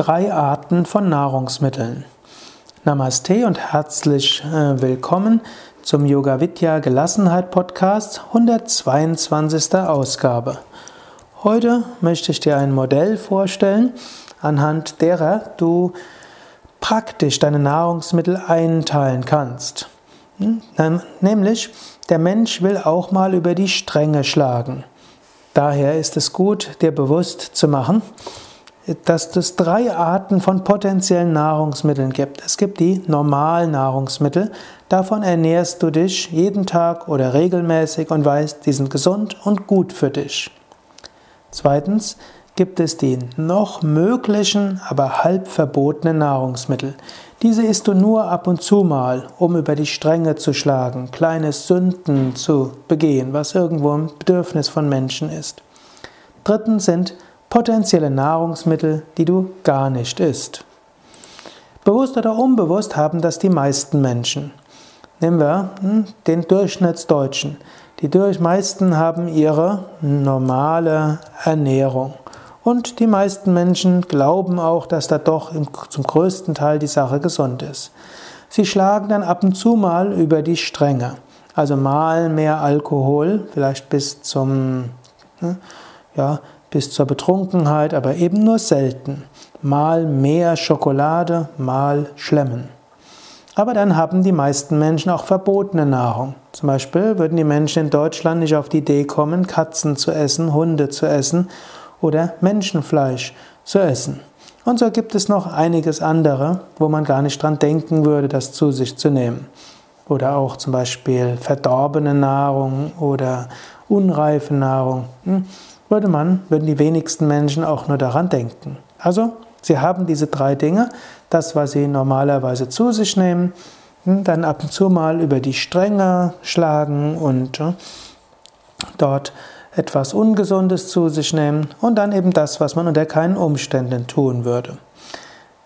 drei Arten von Nahrungsmitteln. Namaste und herzlich äh, willkommen zum Yoga Vidya Gelassenheit Podcast 122. Ausgabe. Heute möchte ich dir ein Modell vorstellen, anhand derer du praktisch deine Nahrungsmittel einteilen kannst. Hm? Nämlich, der Mensch will auch mal über die Stränge schlagen. Daher ist es gut, dir bewusst zu machen, dass es drei Arten von potenziellen Nahrungsmitteln gibt. Es gibt die normalen Nahrungsmittel, davon ernährst du dich jeden Tag oder regelmäßig und weißt, die sind gesund und gut für dich. Zweitens gibt es die noch möglichen, aber halb verbotenen Nahrungsmittel. Diese isst du nur ab und zu mal, um über die Stränge zu schlagen, kleine Sünden zu begehen, was irgendwo ein Bedürfnis von Menschen ist. Drittens sind potenzielle Nahrungsmittel, die du gar nicht isst. Bewusst oder unbewusst haben das die meisten Menschen. Nehmen wir hm, den Durchschnittsdeutschen. Die meisten haben ihre normale Ernährung. Und die meisten Menschen glauben auch, dass da doch zum größten Teil die Sache gesund ist. Sie schlagen dann ab und zu mal über die Stränge. Also mal mehr Alkohol, vielleicht bis zum, ne, ja, bis zur Betrunkenheit, aber eben nur selten. Mal mehr Schokolade, mal Schlemmen. Aber dann haben die meisten Menschen auch verbotene Nahrung. Zum Beispiel würden die Menschen in Deutschland nicht auf die Idee kommen, Katzen zu essen, Hunde zu essen oder Menschenfleisch zu essen. Und so gibt es noch einiges andere, wo man gar nicht dran denken würde, das zu sich zu nehmen. Oder auch zum Beispiel verdorbene Nahrung oder unreife Nahrung. Würde man, würden die wenigsten Menschen auch nur daran denken. Also, sie haben diese drei Dinge, das, was sie normalerweise zu sich nehmen, hm, dann ab und zu mal über die Stränge schlagen und dort etwas Ungesundes zu sich nehmen und dann eben das, was man unter keinen Umständen tun würde.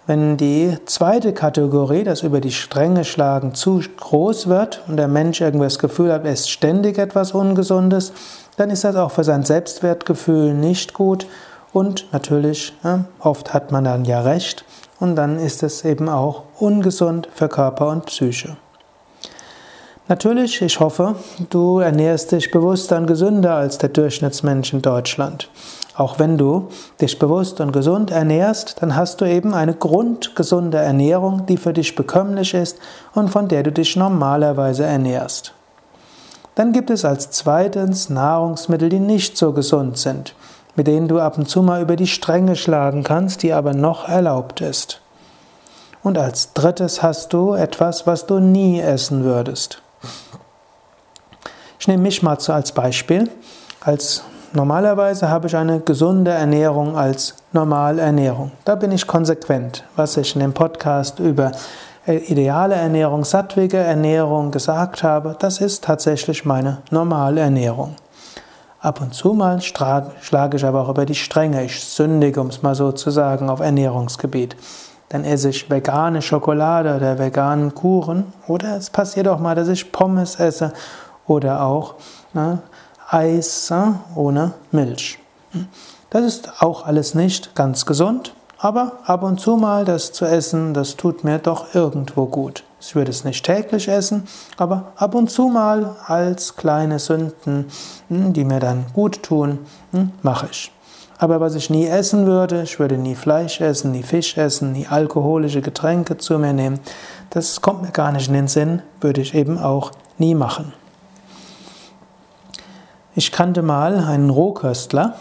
Wenn die zweite Kategorie, das über die Stränge schlagen, zu groß wird und der Mensch irgendwie das Gefühl hat, er ist ständig etwas Ungesundes, dann ist das auch für sein Selbstwertgefühl nicht gut und natürlich, ja, oft hat man dann ja recht und dann ist es eben auch ungesund für Körper und Psyche. Natürlich, ich hoffe, du ernährst dich bewusster und gesünder als der Durchschnittsmensch in Deutschland. Auch wenn du dich bewusst und gesund ernährst, dann hast du eben eine grundgesunde Ernährung, die für dich bekömmlich ist und von der du dich normalerweise ernährst. Dann gibt es als zweitens Nahrungsmittel, die nicht so gesund sind, mit denen du ab und zu mal über die Stränge schlagen kannst, die aber noch erlaubt ist. Und als drittes hast du etwas, was du nie essen würdest. Ich nehme mich mal als Beispiel. Als normalerweise habe ich eine gesunde Ernährung als Normalernährung. Da bin ich konsequent. Was ich in dem Podcast über ideale Ernährung, sattwige Ernährung gesagt habe, das ist tatsächlich meine Normalernährung. Ab und zu mal schlage ich aber auch über die Stränge. Ich sündige, um es mal so zu sagen, auf Ernährungsgebiet. Dann esse ich vegane Schokolade oder veganen Kuchen. Oder es passiert auch mal, dass ich Pommes esse oder auch ne, Eis ne, ohne Milch. Das ist auch alles nicht ganz gesund, aber ab und zu mal das zu essen, das tut mir doch irgendwo gut. Ich würde es nicht täglich essen, aber ab und zu mal als kleine Sünden, hm, die mir dann gut tun, hm, mache ich. Aber was ich nie essen würde, ich würde nie Fleisch essen, nie Fisch essen, nie alkoholische Getränke zu mir nehmen, das kommt mir gar nicht in den Sinn, würde ich eben auch nie machen. Ich kannte mal einen Rohköstler,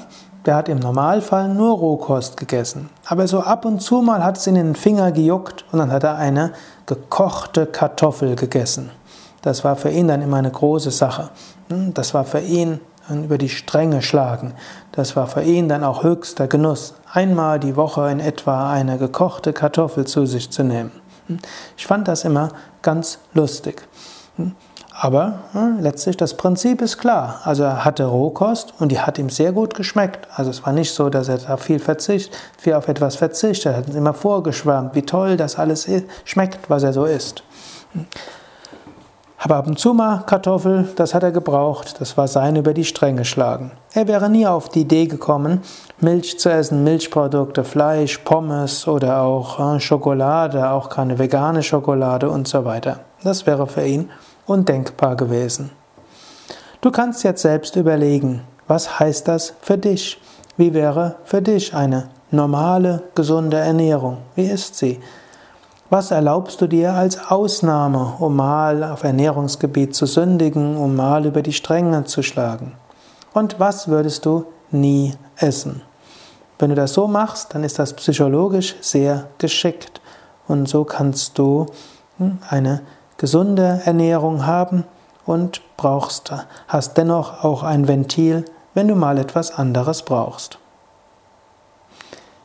der hat im Normalfall nur Rohkost gegessen. Aber so ab und zu mal hat es in den Finger gejuckt und dann hat er eine gekochte Kartoffel gegessen. Das war für ihn dann immer eine große Sache. Hm, das war für ihn über die Stränge schlagen. Das war für ihn dann auch höchster Genuss, einmal die Woche in etwa eine gekochte Kartoffel zu sich zu nehmen. Hm, ich fand das immer ganz lustig. Aber hm, letztlich das Prinzip ist klar. Also er hatte Rohkost und die hat ihm sehr gut geschmeckt. Also es war nicht so, dass er da viel Verzicht, viel auf etwas verzichtet. Er hat immer vorgeschwärmt, wie toll das alles schmeckt, was er so isst. Aber ab und zu mal Kartoffel, das hat er gebraucht, das war sein über die Stränge schlagen. Er wäre nie auf die Idee gekommen, Milch zu essen, Milchprodukte, Fleisch, Pommes oder auch äh, Schokolade, auch keine vegane Schokolade und so weiter. Das wäre für ihn undenkbar gewesen. Du kannst jetzt selbst überlegen, was heißt das für dich? Wie wäre für dich eine normale, gesunde Ernährung? Wie ist sie? Was erlaubst du dir als Ausnahme, um mal auf Ernährungsgebiet zu sündigen, um mal über die Stränge zu schlagen? Und was würdest du nie essen? Wenn du das so machst, dann ist das psychologisch sehr geschickt. Und so kannst du hm, eine gesunde Ernährung haben und brauchst, hast dennoch auch ein Ventil, wenn du mal etwas anderes brauchst.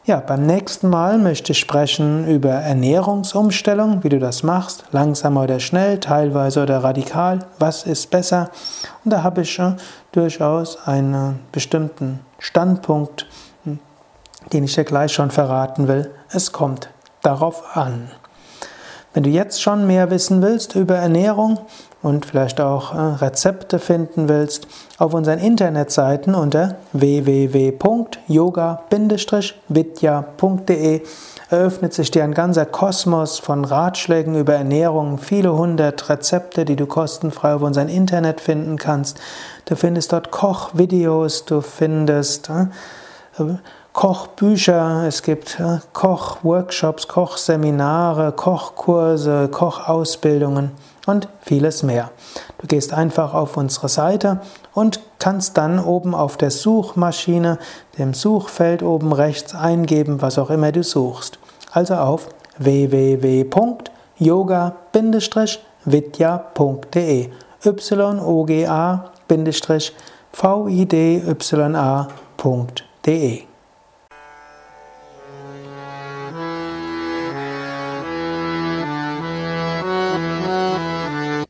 Ja, beim nächsten Mal möchte ich sprechen über Ernährungsumstellung, wie du das machst, langsam oder schnell, teilweise oder radikal, was ist besser. Und da habe ich durchaus einen bestimmten Standpunkt, den ich dir gleich schon verraten will. Es kommt darauf an. Wenn du jetzt schon mehr wissen willst über Ernährung und vielleicht auch äh, Rezepte finden willst, auf unseren Internetseiten unter www.yoga-vidya.de eröffnet sich dir ein ganzer Kosmos von Ratschlägen über Ernährung, viele hundert Rezepte, die du kostenfrei auf unserem Internet finden kannst. Du findest dort Kochvideos, du findest äh, Kochbücher, es gibt Kochworkshops, Kochseminare, Kochkurse, Kochausbildungen und vieles mehr. Du gehst einfach auf unsere Seite und kannst dann oben auf der Suchmaschine, dem Suchfeld oben rechts eingeben, was auch immer du suchst. Also auf www.yoga-vidya.de y-o-g-a-v-i-d-y-a.de